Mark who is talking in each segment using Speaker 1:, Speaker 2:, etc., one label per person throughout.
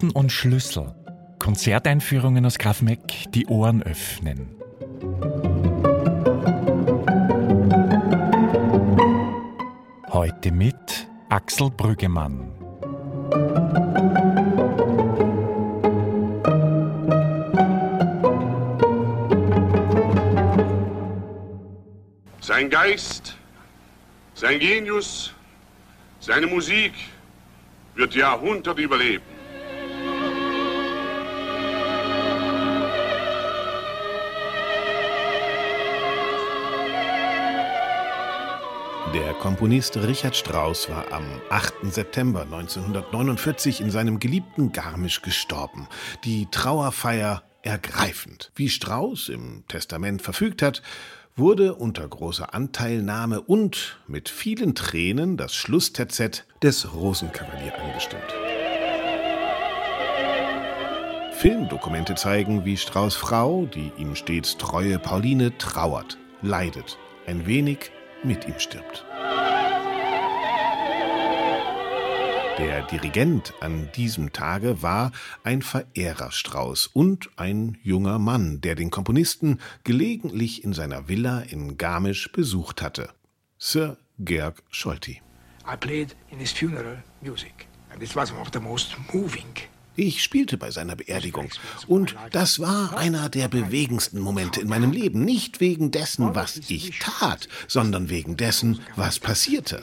Speaker 1: Noten und Schlüssel. Konzerteinführungen aus Graf die Ohren öffnen. Heute mit Axel Brüggemann.
Speaker 2: Sein Geist, sein Genius, seine Musik wird Jahrhunderte überleben.
Speaker 3: Der Komponist Richard Strauss war am 8. September 1949 in seinem geliebten Garmisch gestorben. Die Trauerfeier ergreifend. Wie Strauss im Testament verfügt hat, wurde unter großer Anteilnahme und mit vielen Tränen das Schlussterzett des Rosenkavalier angestimmt. Filmdokumente zeigen, wie Strauß Frau, die ihm stets treue Pauline, trauert, leidet, ein wenig mit ihm stirbt. Der Dirigent an diesem Tage war ein Verehrer Strauß und ein junger Mann, der den Komponisten gelegentlich in seiner Villa in Garmisch besucht hatte. Sir Georg Scholti.
Speaker 4: I played in his funeral music, and it was one of the most moving
Speaker 3: ich spielte bei seiner Beerdigung. Und das war einer der bewegendsten Momente in meinem Leben. Nicht wegen dessen, was ich tat, sondern wegen dessen, was passierte.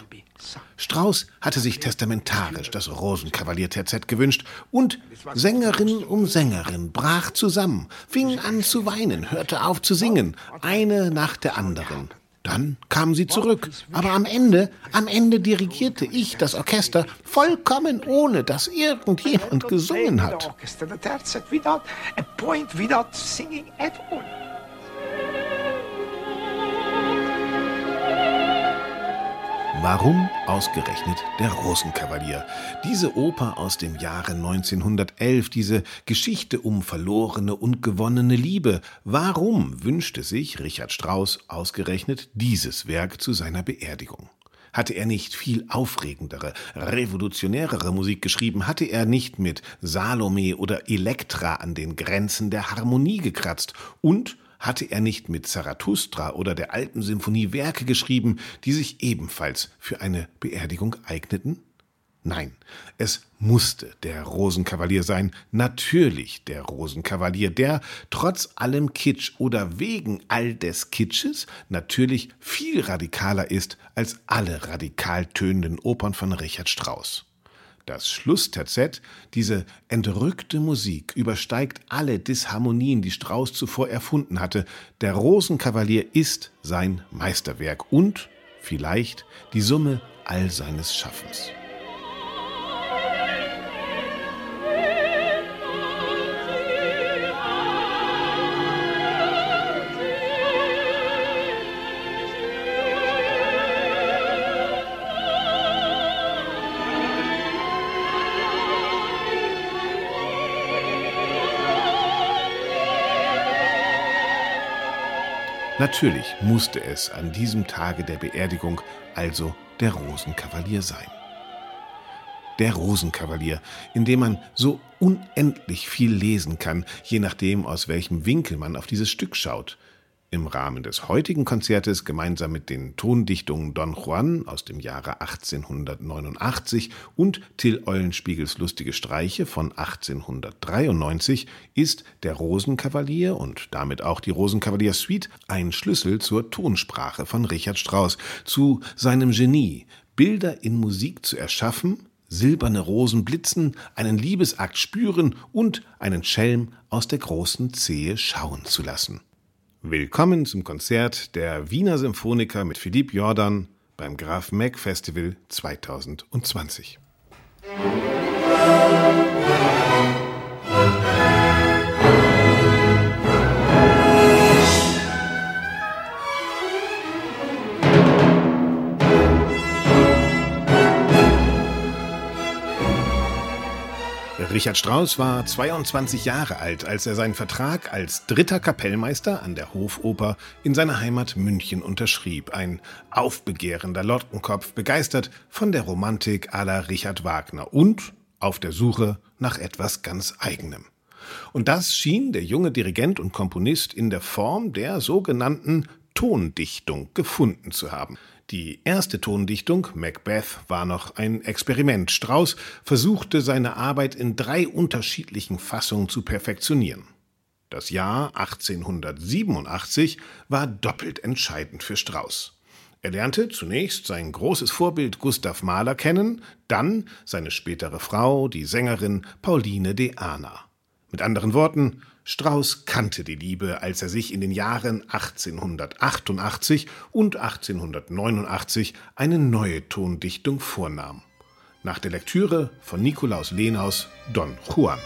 Speaker 3: Strauß hatte sich testamentarisch das Rosenkavalier-TZ gewünscht und Sängerin um Sängerin brach zusammen, fing an zu weinen, hörte auf zu singen, eine nach der anderen. Dann kamen sie zurück. Aber am Ende, am Ende dirigierte ich das Orchester vollkommen ohne, dass irgendjemand gesungen hat. Warum ausgerechnet der Rosenkavalier? Diese Oper aus dem Jahre 1911, diese Geschichte um verlorene und gewonnene Liebe. Warum wünschte sich Richard Strauss ausgerechnet dieses Werk zu seiner Beerdigung? Hatte er nicht viel aufregendere, revolutionärere Musik geschrieben? Hatte er nicht mit Salome oder Elektra an den Grenzen der Harmonie gekratzt? Und hatte er nicht mit Zarathustra oder der Alpensymphonie Werke geschrieben, die sich ebenfalls für eine Beerdigung eigneten? Nein, es musste der Rosenkavalier sein, natürlich der Rosenkavalier, der trotz allem Kitsch oder wegen all des Kitsches natürlich viel radikaler ist als alle radikal tönenden Opern von Richard Strauss. Das Schlussterzett, diese entrückte Musik, übersteigt alle Disharmonien, die Strauss zuvor erfunden hatte. Der Rosenkavalier ist sein Meisterwerk und vielleicht die Summe all seines Schaffens. Natürlich musste es an diesem Tage der Beerdigung also der Rosenkavalier sein. Der Rosenkavalier, in dem man so unendlich viel lesen kann, je nachdem, aus welchem Winkel man auf dieses Stück schaut im Rahmen des heutigen Konzertes gemeinsam mit den Tondichtungen Don Juan aus dem Jahre 1889 und Till Eulenspiegels Lustige Streiche von 1893 ist der Rosenkavalier und damit auch die Rosenkavalier Suite ein Schlüssel zur Tonsprache von Richard Strauss, zu seinem Genie, Bilder in Musik zu erschaffen, silberne Rosen blitzen, einen Liebesakt spüren und einen Schelm aus der großen Zehe schauen zu lassen. Willkommen zum Konzert der Wiener Symphoniker mit Philipp Jordan beim Graf Mack Festival 2020. Richard Strauss war 22 Jahre alt, als er seinen Vertrag als dritter Kapellmeister an der Hofoper in seiner Heimat München unterschrieb. Ein aufbegehrender Lottenkopf, begeistert von der Romantik la Richard Wagner und auf der Suche nach etwas ganz eigenem. Und das schien der junge Dirigent und Komponist in der Form der sogenannten Tondichtung gefunden zu haben. Die erste Tondichtung, Macbeth, war noch ein Experiment. Strauss versuchte seine Arbeit in drei unterschiedlichen Fassungen zu perfektionieren. Das Jahr 1887 war doppelt entscheidend für Strauss. Er lernte zunächst sein großes Vorbild Gustav Mahler kennen, dann seine spätere Frau, die Sängerin Pauline de Ahna. Mit anderen Worten, Strauss kannte die Liebe, als er sich in den Jahren 1888 und 1889 eine neue Tondichtung vornahm. Nach der Lektüre von Nikolaus Lenaus Don Juan.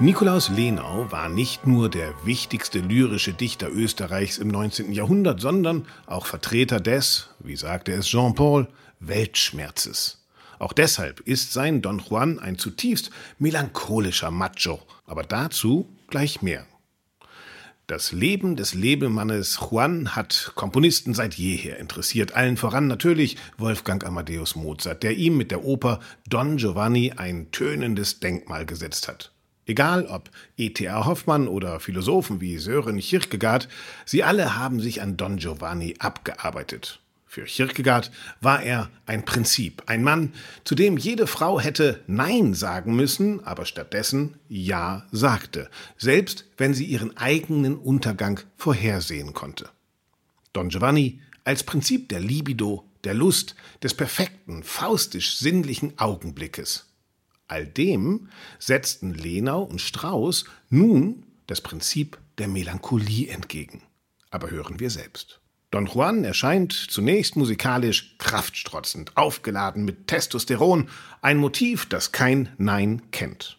Speaker 3: Nikolaus Lenau war nicht nur der wichtigste lyrische Dichter Österreichs im 19. Jahrhundert, sondern auch Vertreter des, wie sagte es Jean-Paul, Weltschmerzes. Auch deshalb ist sein Don Juan ein zutiefst melancholischer Macho, aber dazu gleich mehr. Das Leben des Lebemannes Juan hat Komponisten seit jeher interessiert, allen voran natürlich Wolfgang Amadeus Mozart, der ihm mit der Oper Don Giovanni ein tönendes Denkmal gesetzt hat. Egal ob E.T.A. Hoffmann oder Philosophen wie Sören Kierkegaard, sie alle haben sich an Don Giovanni abgearbeitet. Für Kierkegaard war er ein Prinzip, ein Mann, zu dem jede Frau hätte Nein sagen müssen, aber stattdessen Ja sagte, selbst wenn sie ihren eigenen Untergang vorhersehen konnte. Don Giovanni als Prinzip der Libido, der Lust, des perfekten, faustisch sinnlichen Augenblickes. All dem setzten Lenau und Strauß nun das Prinzip der Melancholie entgegen. Aber hören wir selbst. Don Juan erscheint zunächst musikalisch kraftstrotzend, aufgeladen mit Testosteron, ein Motiv, das kein Nein kennt.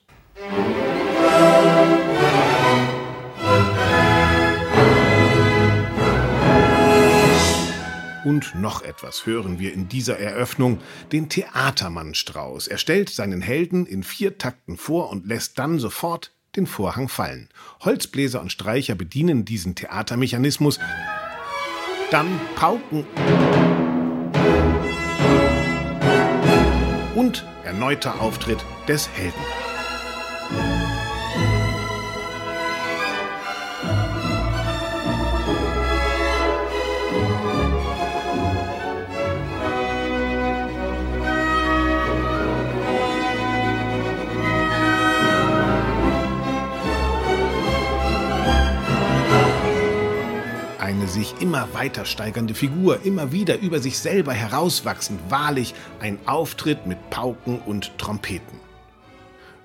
Speaker 3: Und noch etwas hören wir in dieser Eröffnung, den Theatermann Strauß. Er stellt seinen Helden in vier Takten vor und lässt dann sofort den Vorhang fallen. Holzbläser und Streicher bedienen diesen Theatermechanismus. Dann Pauken und erneuter Auftritt des Helden. Sich immer weiter steigernde Figur, immer wieder über sich selber herauswachsend, wahrlich ein Auftritt mit Pauken und Trompeten.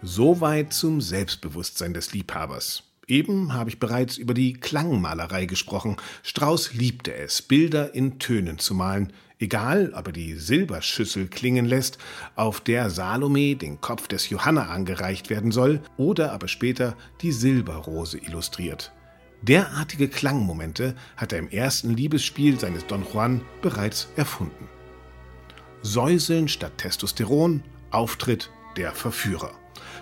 Speaker 3: Soweit zum Selbstbewusstsein des Liebhabers. Eben habe ich bereits über die Klangmalerei gesprochen. Strauß liebte es, Bilder in Tönen zu malen, egal ob er die Silberschüssel klingen lässt, auf der Salome den Kopf des Johanna angereicht werden soll, oder aber später die Silberrose illustriert. Derartige Klangmomente hat er im ersten Liebesspiel seines Don Juan bereits erfunden. Säuseln statt Testosteron, Auftritt der Verführer.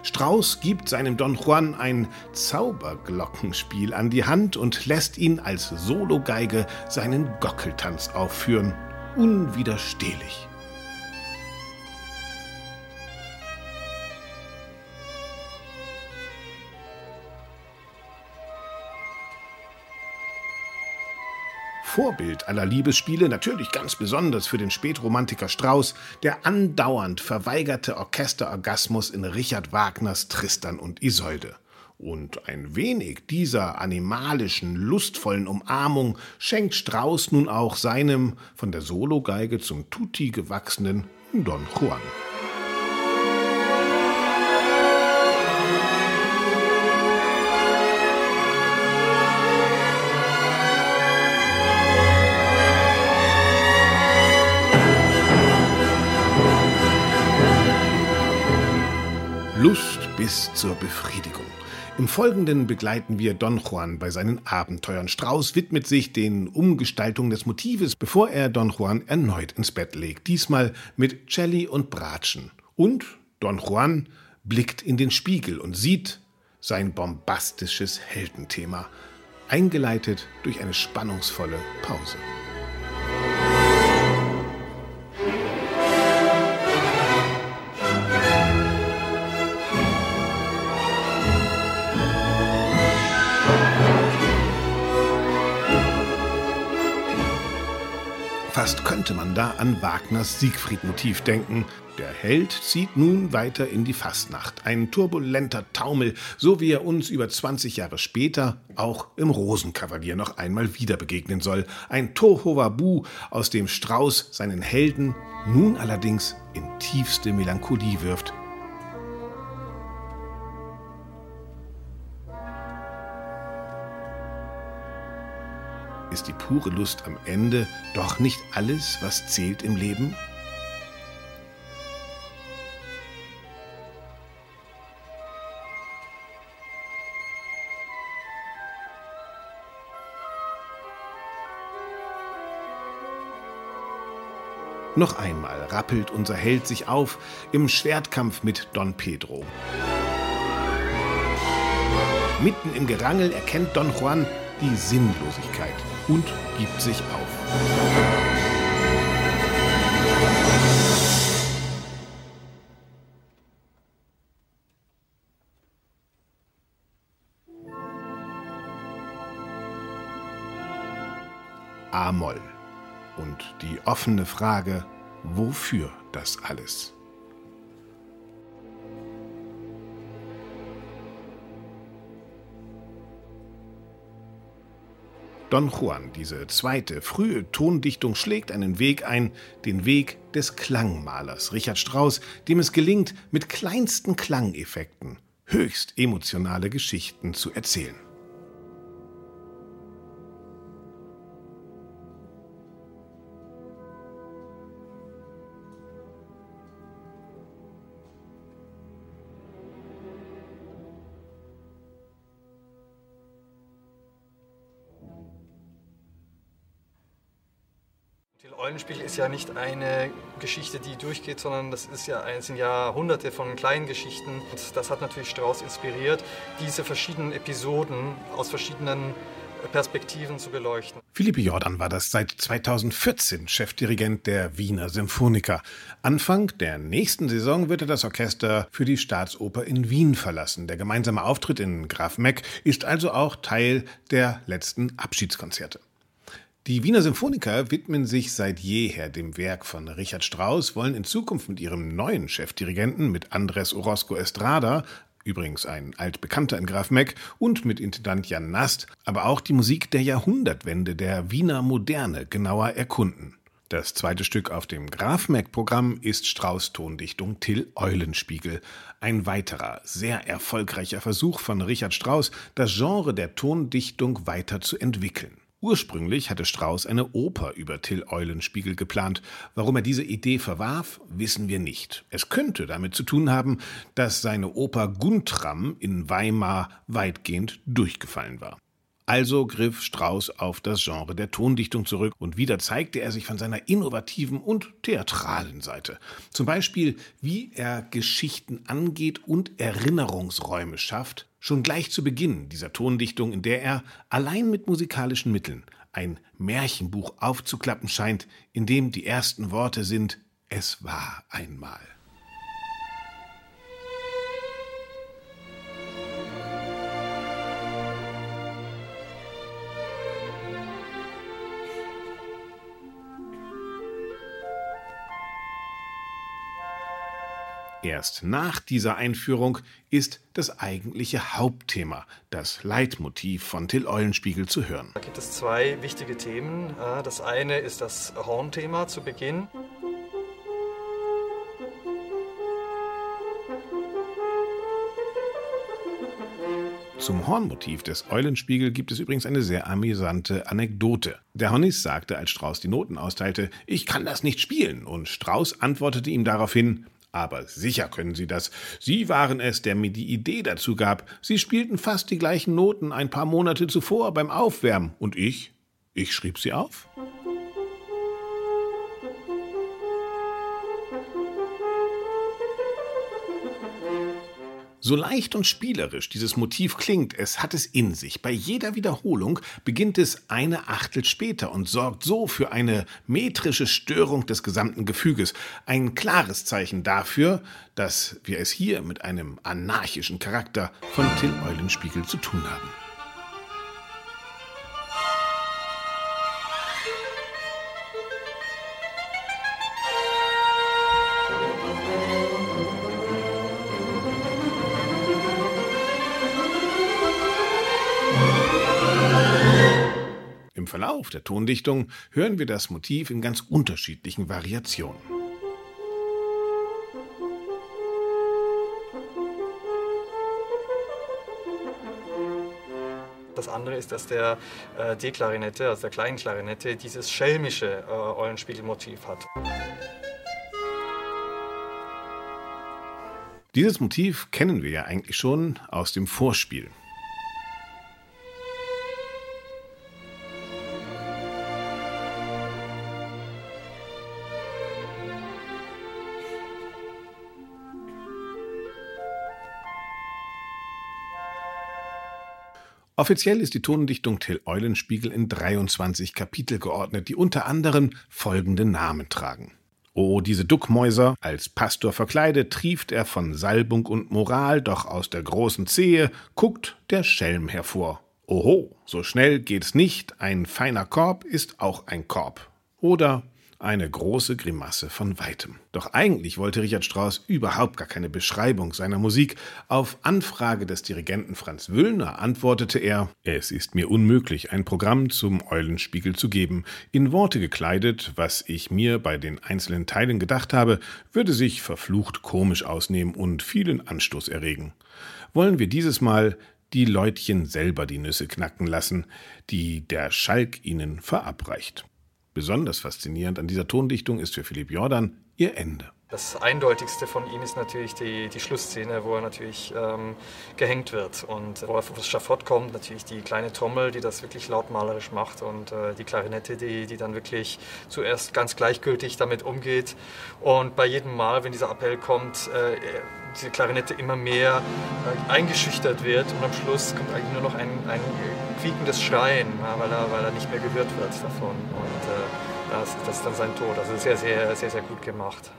Speaker 3: Strauß gibt seinem Don Juan ein Zauberglockenspiel an die Hand und lässt ihn als Sologeige seinen Gockeltanz aufführen. Unwiderstehlich. Vorbild aller Liebesspiele, natürlich ganz besonders für den Spätromantiker Strauß, der andauernd verweigerte Orchesterorgasmus in Richard Wagners Tristan und Isolde. Und ein wenig dieser animalischen, lustvollen Umarmung schenkt Strauß nun auch seinem von der Sologeige zum Tutti gewachsenen Don Juan. Lust bis zur Befriedigung. Im Folgenden begleiten wir Don Juan bei seinen Abenteuern. Strauß widmet sich den Umgestaltungen des Motives, bevor er Don Juan erneut ins Bett legt. Diesmal mit Celli und Bratschen. Und Don Juan blickt in den Spiegel und sieht sein bombastisches Heldenthema. eingeleitet durch eine spannungsvolle Pause. Fast könnte man da an Wagners Siegfried-Motiv denken. Der Held zieht nun weiter in die Fastnacht. Ein turbulenter Taumel, so wie er uns über 20 Jahre später auch im Rosenkavalier noch einmal wieder begegnen soll. Ein Tohuwabu, aus dem Strauß seinen Helden nun allerdings in tiefste Melancholie wirft. Ist die pure Lust am Ende doch nicht alles, was zählt im Leben? Noch einmal rappelt unser Held sich auf im Schwertkampf mit Don Pedro. Mitten im Gerangel erkennt Don Juan die Sinnlosigkeit und gibt sich auf. A-Moll und die offene Frage, wofür das alles? Don Juan, diese zweite, frühe Tondichtung, schlägt einen Weg ein, den Weg des Klangmalers Richard Strauss, dem es gelingt, mit kleinsten Klangeffekten höchst emotionale Geschichten zu erzählen.
Speaker 5: Eulenspiegel ist ja nicht eine Geschichte, die durchgeht, sondern das ist ja, es sind ja hunderte von kleinen Geschichten. Und das hat natürlich Strauss inspiriert, diese verschiedenen Episoden aus verschiedenen Perspektiven zu beleuchten.
Speaker 3: Philippe Jordan war das seit 2014 Chefdirigent der Wiener Symphoniker. Anfang der nächsten Saison wird er das Orchester für die Staatsoper in Wien verlassen. Der gemeinsame Auftritt in Graf Meck ist also auch Teil der letzten Abschiedskonzerte. Die Wiener Symphoniker widmen sich seit jeher dem Werk von Richard Strauss, wollen in Zukunft mit ihrem neuen Chefdirigenten, mit Andres Orozco Estrada, übrigens ein altbekannter in Graf Meck, und mit Intendant Jan Nast, aber auch die Musik der Jahrhundertwende der Wiener Moderne genauer erkunden. Das zweite Stück auf dem Graf Meck-Programm ist Strauß Tondichtung Till Eulenspiegel. Ein weiterer, sehr erfolgreicher Versuch von Richard Strauss, das Genre der Tondichtung weiter zu entwickeln. Ursprünglich hatte Strauss eine Oper über Till Eulenspiegel geplant. Warum er diese Idee verwarf, wissen wir nicht. Es könnte damit zu tun haben, dass seine Oper Guntram in Weimar weitgehend durchgefallen war. Also griff Strauss auf das Genre der Tondichtung zurück und wieder zeigte er sich von seiner innovativen und theatralen Seite. Zum Beispiel, wie er Geschichten angeht und Erinnerungsräume schafft, schon gleich zu Beginn dieser Tondichtung, in der er allein mit musikalischen Mitteln ein Märchenbuch aufzuklappen scheint, in dem die ersten Worte sind Es war einmal. Erst nach dieser Einführung ist das eigentliche Hauptthema, das Leitmotiv von Till Eulenspiegel zu hören.
Speaker 5: Da gibt es zwei wichtige Themen. Das eine ist das Hornthema zu Beginn.
Speaker 3: Zum Hornmotiv des Eulenspiegel gibt es übrigens eine sehr amüsante Anekdote. Der Honnis sagte, als Strauß die Noten austeilte, ich kann das nicht spielen, und Strauß antwortete ihm daraufhin, aber sicher können Sie das. Sie waren es, der mir die Idee dazu gab. Sie spielten fast die gleichen Noten ein paar Monate zuvor beim Aufwärmen. Und ich? Ich schrieb sie auf. So leicht und spielerisch dieses Motiv klingt, es hat es in sich. Bei jeder Wiederholung beginnt es eine Achtel später und sorgt so für eine metrische Störung des gesamten Gefüges. Ein klares Zeichen dafür, dass wir es hier mit einem anarchischen Charakter von Till Eulenspiegel zu tun haben. Verlauf der Tondichtung hören wir das Motiv in ganz unterschiedlichen Variationen.
Speaker 5: Das andere ist, dass der äh, D-Klarinette, also der kleinen Klarinette, dieses schelmische äh, Eulenspiegelmotiv hat.
Speaker 3: Dieses Motiv kennen wir ja eigentlich schon aus dem Vorspiel. Offiziell ist die Tondichtung Till Eulenspiegel in 23 Kapitel geordnet, die unter anderem folgende Namen tragen. O, diese Duckmäuser, als Pastor verkleidet, trieft er von Salbung und Moral, doch aus der großen Zehe guckt der Schelm hervor. Oho, so schnell geht's nicht, ein feiner Korb ist auch ein Korb. Oder eine große Grimasse von weitem. Doch eigentlich wollte Richard Strauss überhaupt gar keine Beschreibung seiner Musik. Auf Anfrage des Dirigenten Franz Wüllner antwortete er, es ist mir unmöglich, ein Programm zum Eulenspiegel zu geben. In Worte gekleidet, was ich mir bei den einzelnen Teilen gedacht habe, würde sich verflucht komisch ausnehmen und vielen Anstoß erregen. Wollen wir dieses Mal die Leutchen selber die Nüsse knacken lassen, die der Schalk ihnen verabreicht. Besonders faszinierend an dieser Tondichtung ist für Philipp Jordan ihr Ende.
Speaker 5: Das Eindeutigste von ihm ist natürlich die, die Schlussszene, wo er natürlich ähm, gehängt wird und wo er aufs Schafott kommt. Natürlich die kleine Trommel, die das wirklich lautmalerisch macht und äh, die Klarinette, die, die dann wirklich zuerst ganz gleichgültig damit umgeht. Und bei jedem Mal, wenn dieser Appell kommt, äh, diese Klarinette immer mehr äh, eingeschüchtert wird und am Schluss kommt eigentlich nur noch ein, ein quiekendes Schreien, ja, weil, er, weil er nicht mehr gehört wird davon. Und äh, das, das ist dann sein Tod. Also sehr, sehr, sehr, sehr gut gemacht.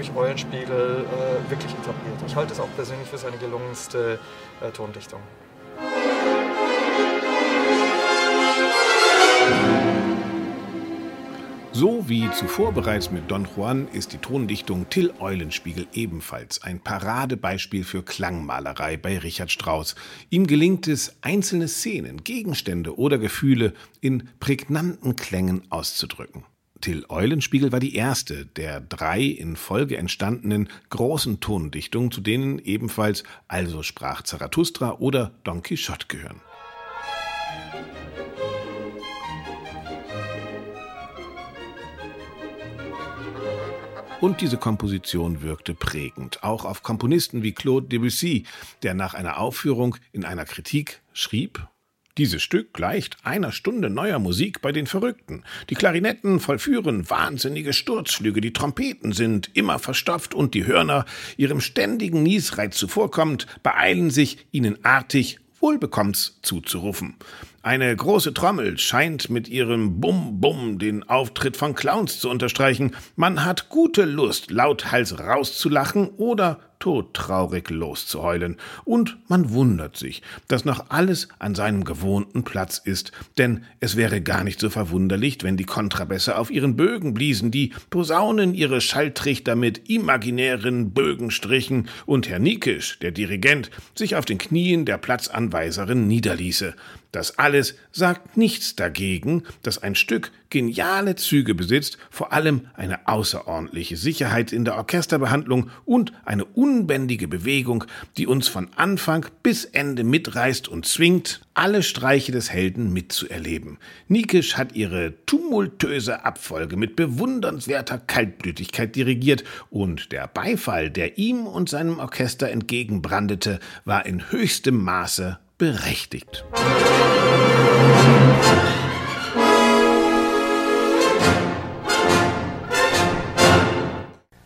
Speaker 5: Durch Eulenspiegel äh, wirklich etabliert. Ich halte es auch persönlich für seine gelungenste äh, Tondichtung.
Speaker 3: So wie zuvor bereits mit Don Juan ist die Tondichtung Till Eulenspiegel ebenfalls ein Paradebeispiel für Klangmalerei bei Richard Strauss. Ihm gelingt es, einzelne Szenen, Gegenstände oder Gefühle in prägnanten Klängen auszudrücken. Till Eulenspiegel war die erste der drei in Folge entstandenen großen Tondichtungen, zu denen ebenfalls Also sprach Zarathustra oder Don Quixote gehören. Und diese Komposition wirkte prägend, auch auf Komponisten wie Claude Debussy, der nach einer Aufführung in einer Kritik schrieb, dieses Stück gleicht einer Stunde neuer Musik bei den Verrückten. Die Klarinetten vollführen wahnsinnige Sturzflüge, die Trompeten sind immer verstopft und die Hörner, ihrem ständigen Niesreiz zuvorkommend, beeilen sich, ihnen artig Wohlbekommens zuzurufen. Eine große Trommel scheint mit ihrem Bum-Bum den Auftritt von Clowns zu unterstreichen. Man hat gute Lust, lauthals rauszulachen oder todtraurig loszuheulen, und man wundert sich, dass noch alles an seinem gewohnten Platz ist, denn es wäre gar nicht so verwunderlich, wenn die Kontrabässe auf ihren Bögen bliesen, die Posaunen ihre Schalltrichter mit imaginären Bögen strichen und Herr Niekisch, der Dirigent, sich auf den Knien der Platzanweiserin niederließe. Das alles sagt nichts dagegen, dass ein Stück geniale Züge besitzt, vor allem eine außerordentliche Sicherheit in der Orchesterbehandlung und eine unbändige Bewegung, die uns von Anfang bis Ende mitreißt und zwingt, alle Streiche des Helden mitzuerleben. Niekisch hat ihre tumultöse Abfolge mit bewundernswerter Kaltblütigkeit dirigiert und der Beifall, der ihm und seinem Orchester entgegenbrandete, war in höchstem Maße berechtigt.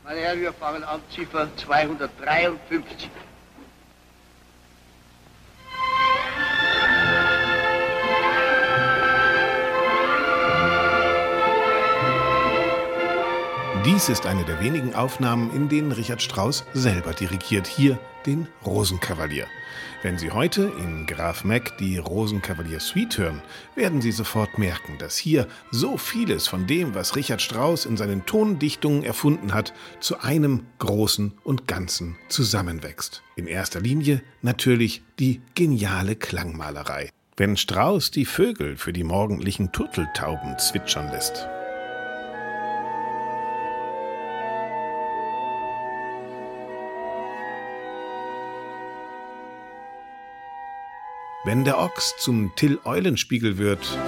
Speaker 6: Meine Herren, wir fangen an, Ziffer 253.
Speaker 3: Dies ist eine der wenigen Aufnahmen, in denen Richard Strauss selber dirigiert, hier den Rosenkavalier. Wenn Sie heute in Graf Mack die Rosenkavalier Suite hören, werden Sie sofort merken, dass hier so vieles von dem, was Richard Strauss in seinen Tondichtungen erfunden hat, zu einem großen und Ganzen zusammenwächst. In erster Linie natürlich die geniale Klangmalerei. Wenn Strauss die Vögel für die morgendlichen Turteltauben zwitschern lässt, Wenn der Ochs zum Till Eulenspiegel wird.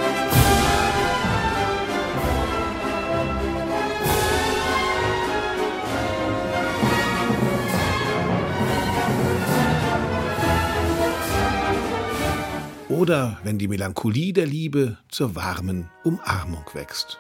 Speaker 3: Oder wenn die Melancholie der Liebe zur warmen Umarmung wächst.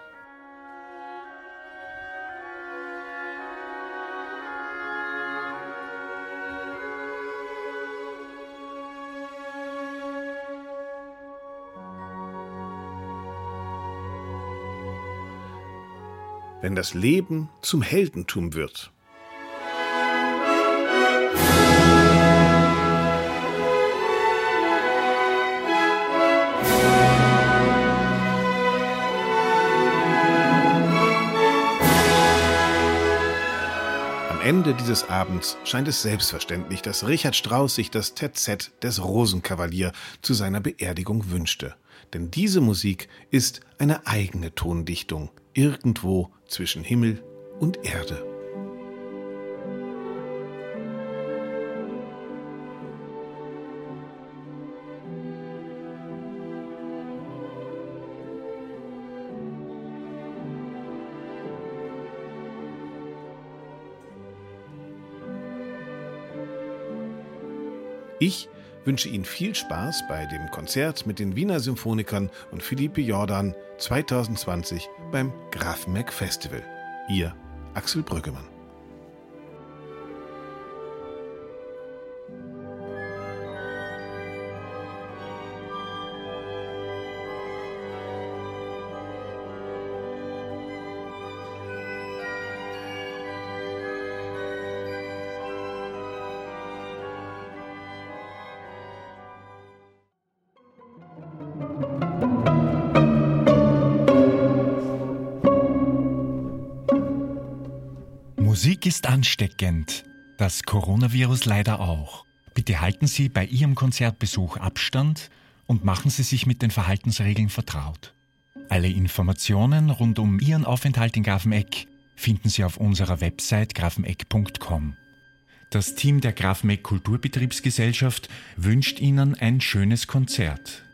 Speaker 3: Wenn das Leben zum Heldentum wird. Am Ende dieses Abends scheint es selbstverständlich, dass Richard Strauss sich das TZ des Rosenkavalier zu seiner Beerdigung wünschte. Denn diese Musik ist eine eigene Tondichtung, irgendwo zwischen Himmel und Erde. Ich wünsche Ihnen viel Spaß bei dem Konzert mit den Wiener Symphonikern und Philippe Jordan 2020 beim Grafenmeck Festival. Ihr Axel Brüggemann.
Speaker 1: Musik ist ansteckend. Das Coronavirus leider auch. Bitte halten Sie bei Ihrem Konzertbesuch Abstand und machen Sie sich mit den Verhaltensregeln vertraut. Alle Informationen rund um Ihren Aufenthalt in Grafeneck finden Sie auf unserer Website grafeneck.com. Das Team der Grafeneck Kulturbetriebsgesellschaft wünscht Ihnen ein schönes Konzert.